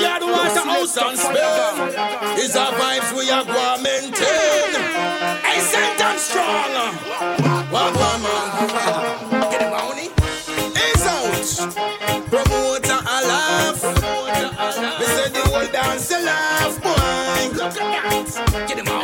guard water house and spend. Is a vibes we are going maintain. Hey, sentence strong. What one man? Get him money. Is out. Promoter a laugh. We said the whole dance a laugh, boy. Look at that. Get him out.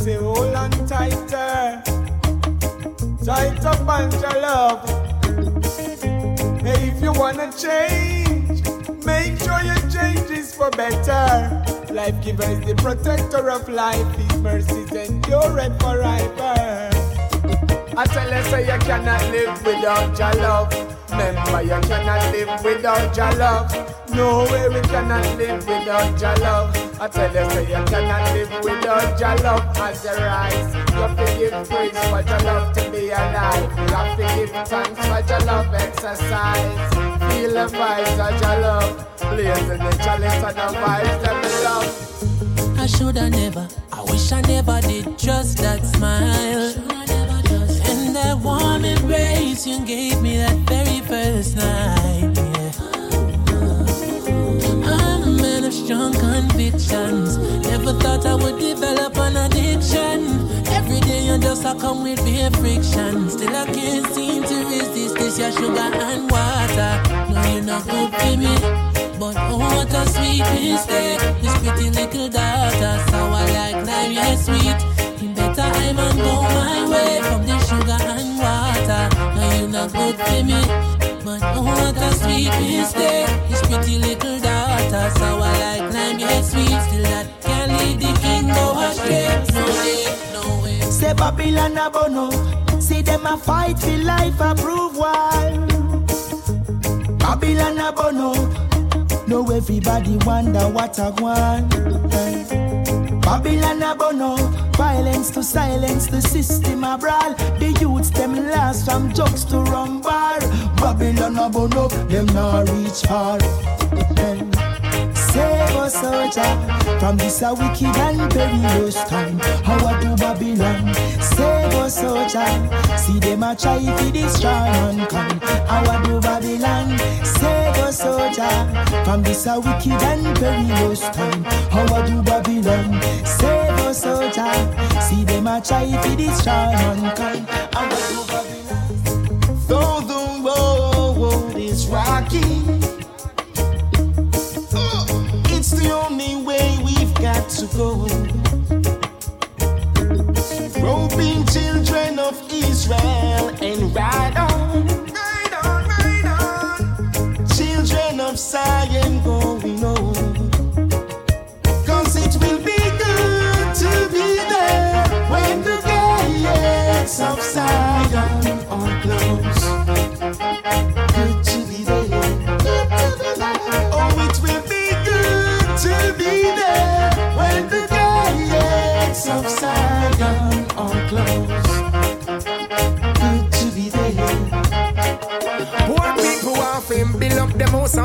Say, hold on tighter. Tight up on your love. Hey, if you wanna change, make sure your change is for better. Life giver is the protector of life. His mercies endure forever. I tell you, say you cannot live without your love. Remember, you cannot live without your love. No way we cannot live without your love. I tell you, say you cannot live without your love. As you rise, you have to give praise for your love to be alive. You have to give thanks for your love exercise. Feel the vibes of your love. Blazing the chalice of the vibes that we love. I shoulda never, I wish I never did just that smile. And that warm embrace you gave me that very first night. Convictions. Never thought I would develop an addiction. Every day you just a come with me friction. Still I can't seem to resist this your sugar and water. No, you're not good for me. But oh, what a sweet mistake. This pretty little daughter, sour like lime, yeah, sweet. You better I'm and go my way from the sugar and water. No, you're not good for me. But oh, what a sweet mistake. This pretty little Babylon a bono. See them a fight for life, a prove why. Babylon a bono. Know everybody wonder what I want. Babylon a bono. Violence to silence the system a brawl. The youths them last from jokes to rum bar. Babylon a bono. Them not reach far. Us, soldier, from this a wicked and perilous time. How I do Babylon? Save us, soldier. See them a try to destroy mankind. How I do Babylon? Save us, soldier, from this a wicked and perilous time. How I do Babylon? Save us, soldier. See them a try to destroy mankind. How I do Babylon? Though the road is rocky, the only way we've got to go. Roping children of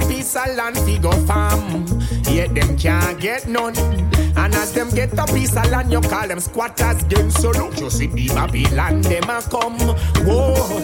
piece of land fi go farm. Yet them can't get none. And as them get a piece of land, you call them squatters again. So look, you see the Babylon, them a come. Whoa.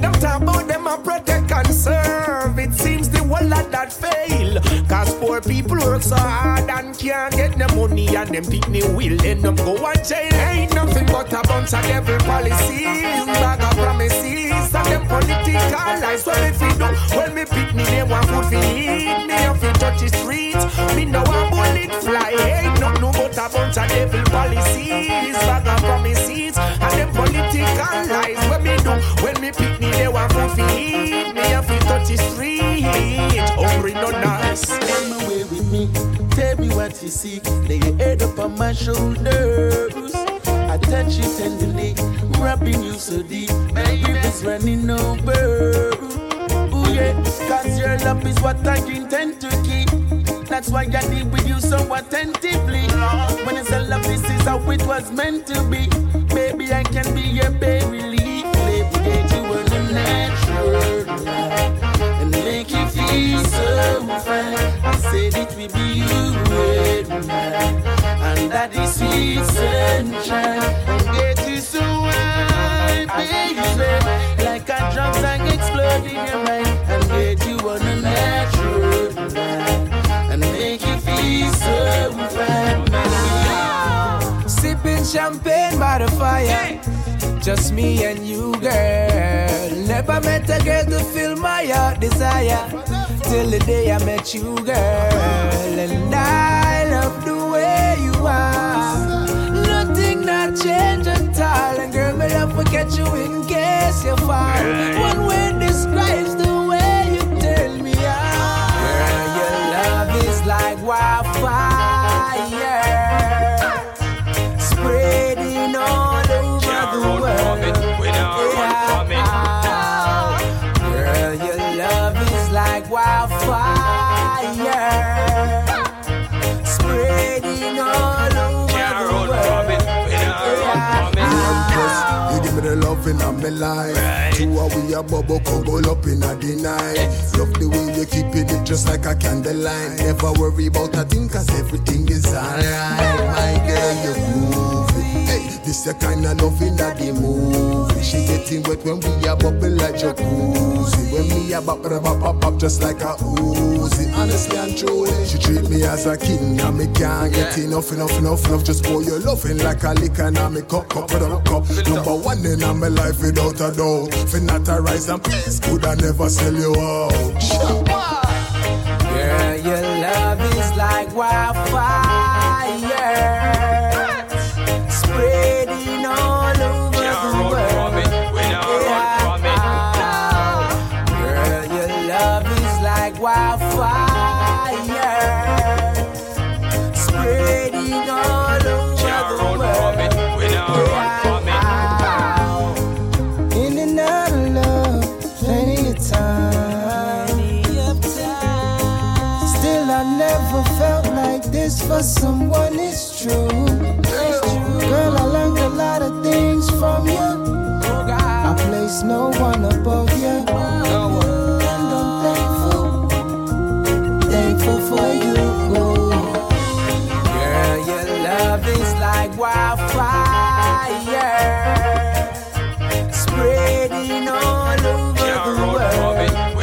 Them talk about them a protect and serve. It seems the whole of that fail. Cause poor people work so hard and can't get the money. And them me will end up go and jail. Ain't nothing but a bunch of devil policies. Bag of promises. And them political lies. Well, if you do, well, me pick me, they want food for eat. Me if you touch the street. Me know a bullet fly. Ain't no no but a bunch of devil policies. Bag of promises. And them political lies. Come away with me. Tell me what you see. Lay your head up on my shoulders. I touch you tenderly, rubbing you so deep. My river's running over. Ooh yeah, cause your love is what I intend to keep. That's why I deal with you so attentively. When it's a love, this is how it was meant to be. Baby, I can be that is sweet sunshine. You so high, baby, like a drums that explode in your mind, and get you on a natural line, and make you feel so fine. Sipping champagne by the fire. Just me and you, girl. Never met a girl to fill my heart desire. Till the day I met you, girl. And I love way you are. Nothing not change at all. And girl, me love to catch you in case you fall. One word describes the way you tell me out. Girl, your love is like wildfire. Spreading all over the world. Yeah. Girl, your love is like wildfire. Spreading all over the world. Yeah. You give me the loving of my life. Two are we a bubble couple up in a the night. Love the way you keep it just like a candlelight. Never worry about a thing cause everything is alright. My girl, you groovy. This the kind of loving that they movie. She getting wet when we a bubble like jacuzzi. When me a bop bop bop bop bop just like a Uzi. Honestly and truly, she treat me as a king and me can't get enough, enough, enough, enough. Just pour your loving like a liquor and me cup, cup, cup, cup. Number one in my life without a doubt. For not a rise and please could I never sell you out. Someone is true. Girl, Girl I learned a lot of things from you. I place no one above you. And I'm thankful, thankful for you. Girl, your love is like wildfire, spreading all over the world.